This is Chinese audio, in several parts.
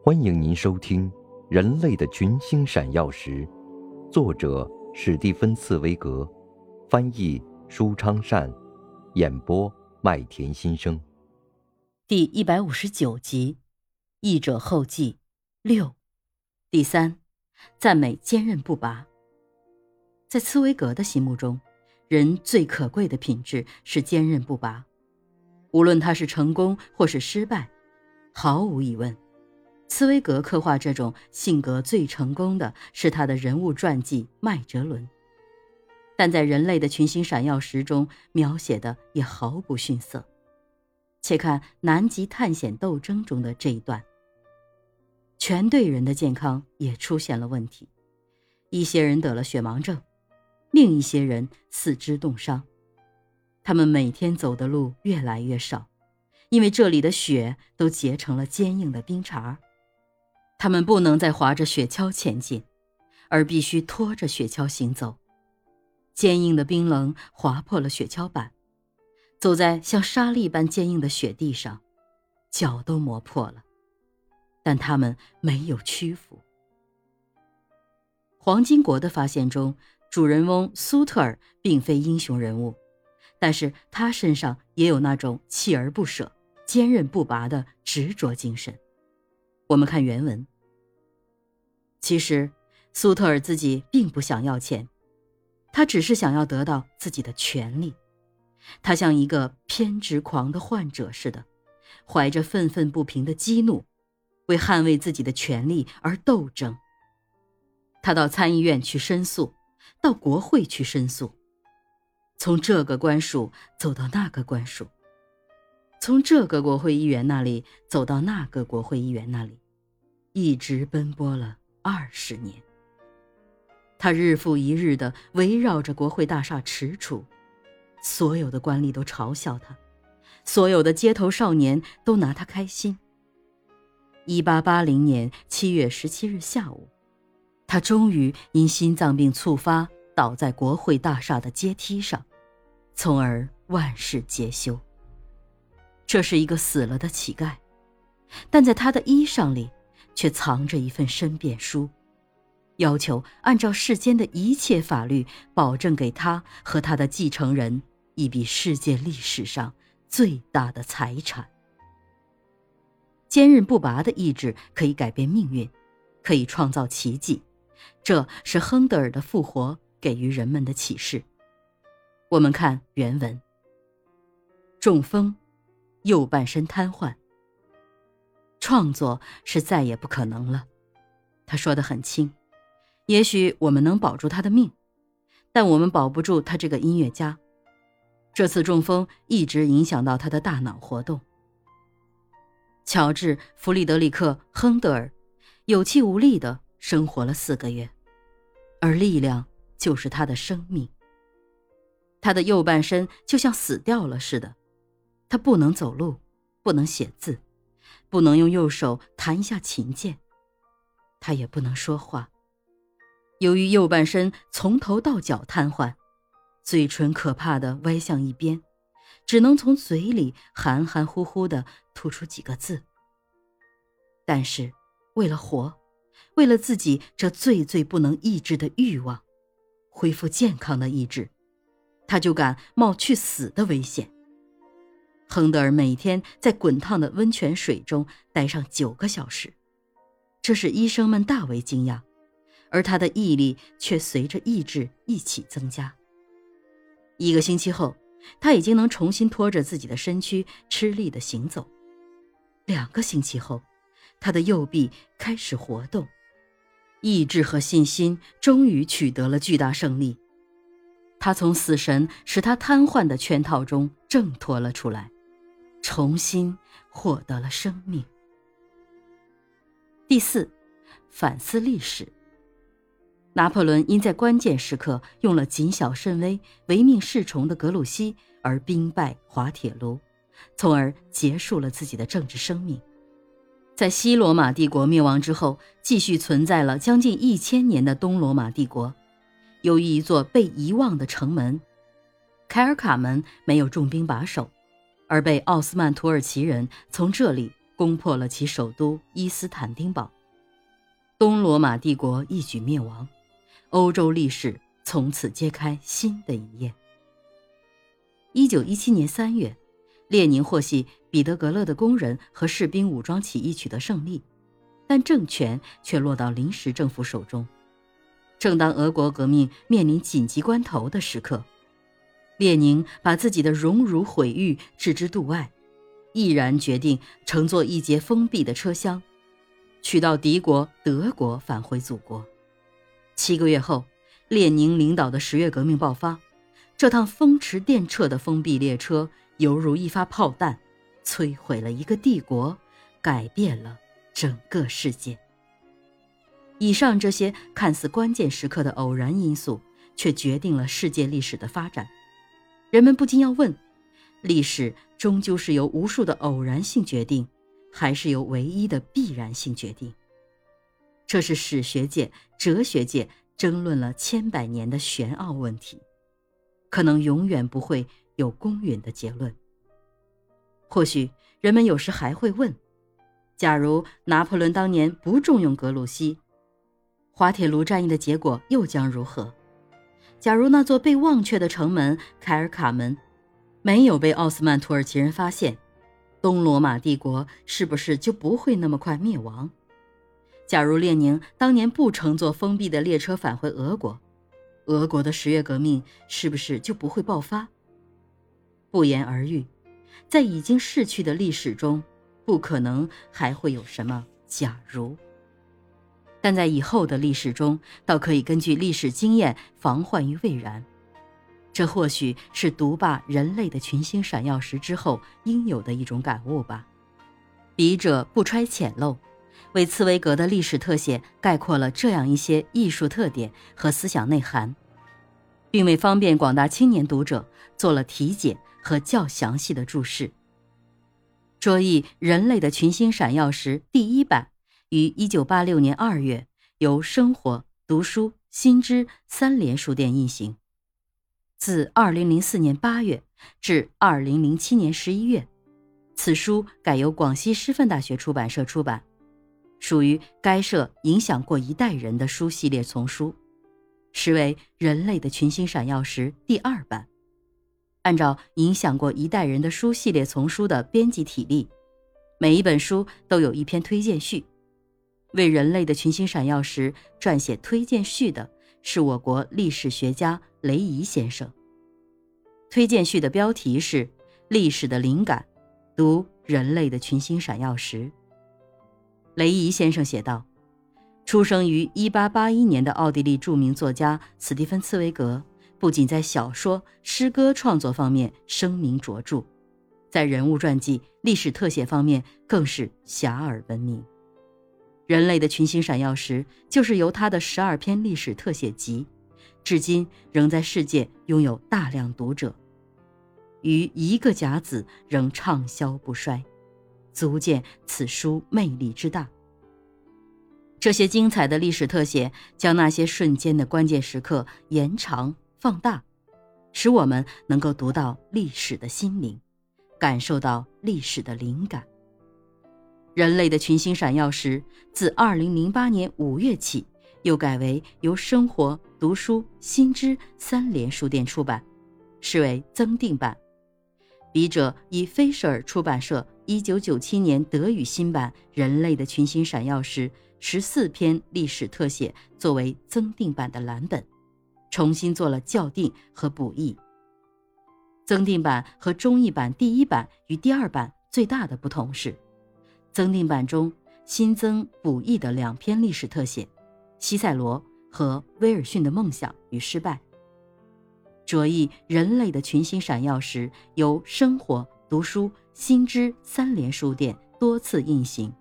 欢迎您收听《人类的群星闪耀时》，作者史蒂芬·茨威格，翻译舒昌善，演播麦田心声。第一百五十九集，译者后记六，第三，赞美坚韧不拔。在茨威格的心目中，人最可贵的品质是坚韧不拔，无论他是成功或是失败，毫无疑问。茨威格刻画这种性格最成功的是他的人物传记《麦哲伦》，但在《人类的群星闪耀时》中描写的也毫不逊色。且看南极探险斗争中的这一段：全队人的健康也出现了问题，一些人得了雪盲症，另一些人四肢冻伤，他们每天走的路越来越少，因为这里的雪都结成了坚硬的冰碴儿。他们不能再划着雪橇前进，而必须拖着雪橇行走。坚硬的冰棱划破了雪橇板，走在像沙粒般坚硬的雪地上，脚都磨破了。但他们没有屈服。黄金国的发现中，主人翁苏特尔并非英雄人物，但是他身上也有那种锲而不舍、坚韧不拔的执着精神。我们看原文。其实，苏特尔自己并不想要钱，他只是想要得到自己的权利。他像一个偏执狂的患者似的，怀着愤愤不平的激怒，为捍卫自己的权利而斗争。他到参议院去申诉，到国会去申诉，从这个官署走到那个官署。从这个国会议员那里走到那个国会议员那里，一直奔波了二十年。他日复一日的围绕着国会大厦踟蹰，所有的官吏都嘲笑他，所有的街头少年都拿他开心。一八八零年七月十七日下午，他终于因心脏病猝发倒在国会大厦的阶梯上，从而万事皆休。这是一个死了的乞丐，但在他的衣裳里，却藏着一份申辩书，要求按照世间的一切法律，保证给他和他的继承人一笔世界历史上最大的财产。坚韧不拔的意志可以改变命运，可以创造奇迹，这是亨德尔的复活给予人们的启示。我们看原文：中风。右半身瘫痪，创作是再也不可能了。他说的很轻，也许我们能保住他的命，但我们保不住他这个音乐家。这次中风一直影响到他的大脑活动。乔治·弗里德里克·亨德尔有气无力的生活了四个月，而力量就是他的生命。他的右半身就像死掉了似的。他不能走路，不能写字，不能用右手弹一下琴键，他也不能说话。由于右半身从头到脚瘫痪，嘴唇可怕的歪向一边，只能从嘴里含含糊糊的吐出几个字。但是，为了活，为了自己这最最不能抑制的欲望，恢复健康的意志，他就敢冒去死的危险。亨德尔每天在滚烫的温泉水中待上九个小时，这使医生们大为惊讶，而他的毅力却随着意志一起增加。一个星期后，他已经能重新拖着自己的身躯吃力地行走。两个星期后，他的右臂开始活动，意志和信心终于取得了巨大胜利，他从死神使他瘫痪的圈套中挣脱了出来。重新获得了生命。第四，反思历史。拿破仑因在关键时刻用了谨小慎微、唯命是从的格鲁希而兵败滑铁卢，从而结束了自己的政治生命。在西罗马帝国灭亡之后，继续存在了将近一千年的东罗马帝国。由于一座被遗忘的城门——凯尔卡门，没有重兵把守。而被奥斯曼土耳其人从这里攻破了其首都伊斯坦丁堡，东罗马帝国一举灭亡，欧洲历史从此揭开新的一页。一九一七年三月，列宁获悉彼得格勒的工人和士兵武装起义取得胜利，但政权却落到临时政府手中。正当俄国革命面临紧急关头的时刻，列宁把自己的荣辱毁誉置之度外，毅然决定乘坐一节封闭的车厢，取到敌国德国返回祖国。七个月后，列宁领导的十月革命爆发，这趟风驰电掣的封闭列车犹如一发炮弹，摧毁了一个帝国，改变了整个世界。以上这些看似关键时刻的偶然因素，却决定了世界历史的发展。人们不禁要问：历史终究是由无数的偶然性决定，还是由唯一的必然性决定？这是史学界、哲学界争论了千百年的玄奥问题，可能永远不会有公允的结论。或许人们有时还会问：假如拿破仑当年不重用格鲁希？滑铁卢战役的结果又将如何？假如那座被忘却的城门凯尔卡门没有被奥斯曼土耳其人发现，东罗马帝国是不是就不会那么快灭亡？假如列宁当年不乘坐封闭的列车返回俄国，俄国的十月革命是不是就不会爆发？不言而喻，在已经逝去的历史中，不可能还会有什么假如。但在以后的历史中，倒可以根据历史经验防患于未然。这或许是读罢《人类的群星闪耀时》之后应有的一种感悟吧。笔者不揣浅漏，为茨威格的历史特写概括了这样一些艺术特点和思想内涵，并为方便广大青年读者做了题解和较详细的注释。卓意《人类的群星闪耀时》第一版。于一九八六年二月，由生活、读书、新知三联书店印行。自二零零四年八月至二零零七年十一月，此书改由广西师范大学出版社出版，属于该社影响过一代人的书系列丛书，实为《人类的群星闪耀时》第二版。按照影响过一代人的书系列丛书的编辑体例，每一本书都有一篇推荐序。为人类的群星闪耀时撰写推荐序的是我国历史学家雷仪先生。推荐序的标题是《历史的灵感》，读人类的群星闪耀时。雷仪先生写道：“出生于1881年的奥地利著名作家斯蒂芬·茨威格，不仅在小说、诗歌创作方面声名卓著，在人物传记、历史特写方面更是遐迩闻名。”人类的群星闪耀时，就是由他的十二篇历史特写集，至今仍在世界拥有大量读者，于一个甲子仍畅销不衰，足见此书魅力之大。这些精彩的历史特写，将那些瞬间的关键时刻延长放大，使我们能够读到历史的心灵，感受到历史的灵感。人类的群星闪耀时，自二零零八年五月起，又改为由生活、读书、新知三联书店出版，是为增订版。笔者以菲舍尔出版社一九九七年德语新版《人类的群星闪耀时》十四篇历史特写作为增订版的蓝本，重新做了校订和补译。增订版和中译版第一版与第二版最大的不同是。增订版中新增补译的两篇历史特写：西塞罗和威尔逊的梦想与失败。着意人类的群星闪耀时，由生活、读书、新知三联书店多次印行。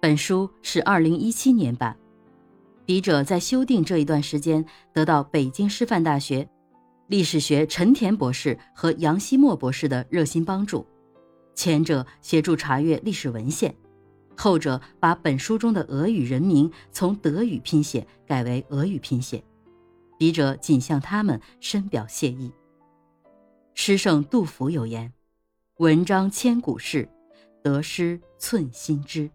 本书是二零一七年版。笔者在修订这一段时间，得到北京师范大学历史学陈田博士和杨希墨博士的热心帮助。前者协助查阅历史文献，后者把本书中的俄语人名从德语拼写改为俄语拼写。笔者仅向他们深表谢意。诗圣杜甫有言：“文章千古事，得失寸心知。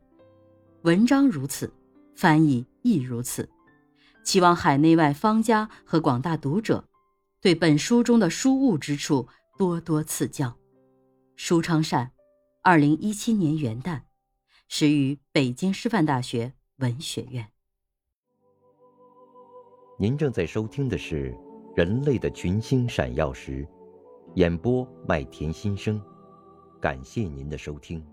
文章如此，翻译亦如此。期望海内外方家和广大读者，对本书中的书悟之处多多赐教。舒昌善，二零一七年元旦，始于北京师范大学文学院。您正在收听的是《人类的群星闪耀时》，演播麦田心声，感谢您的收听。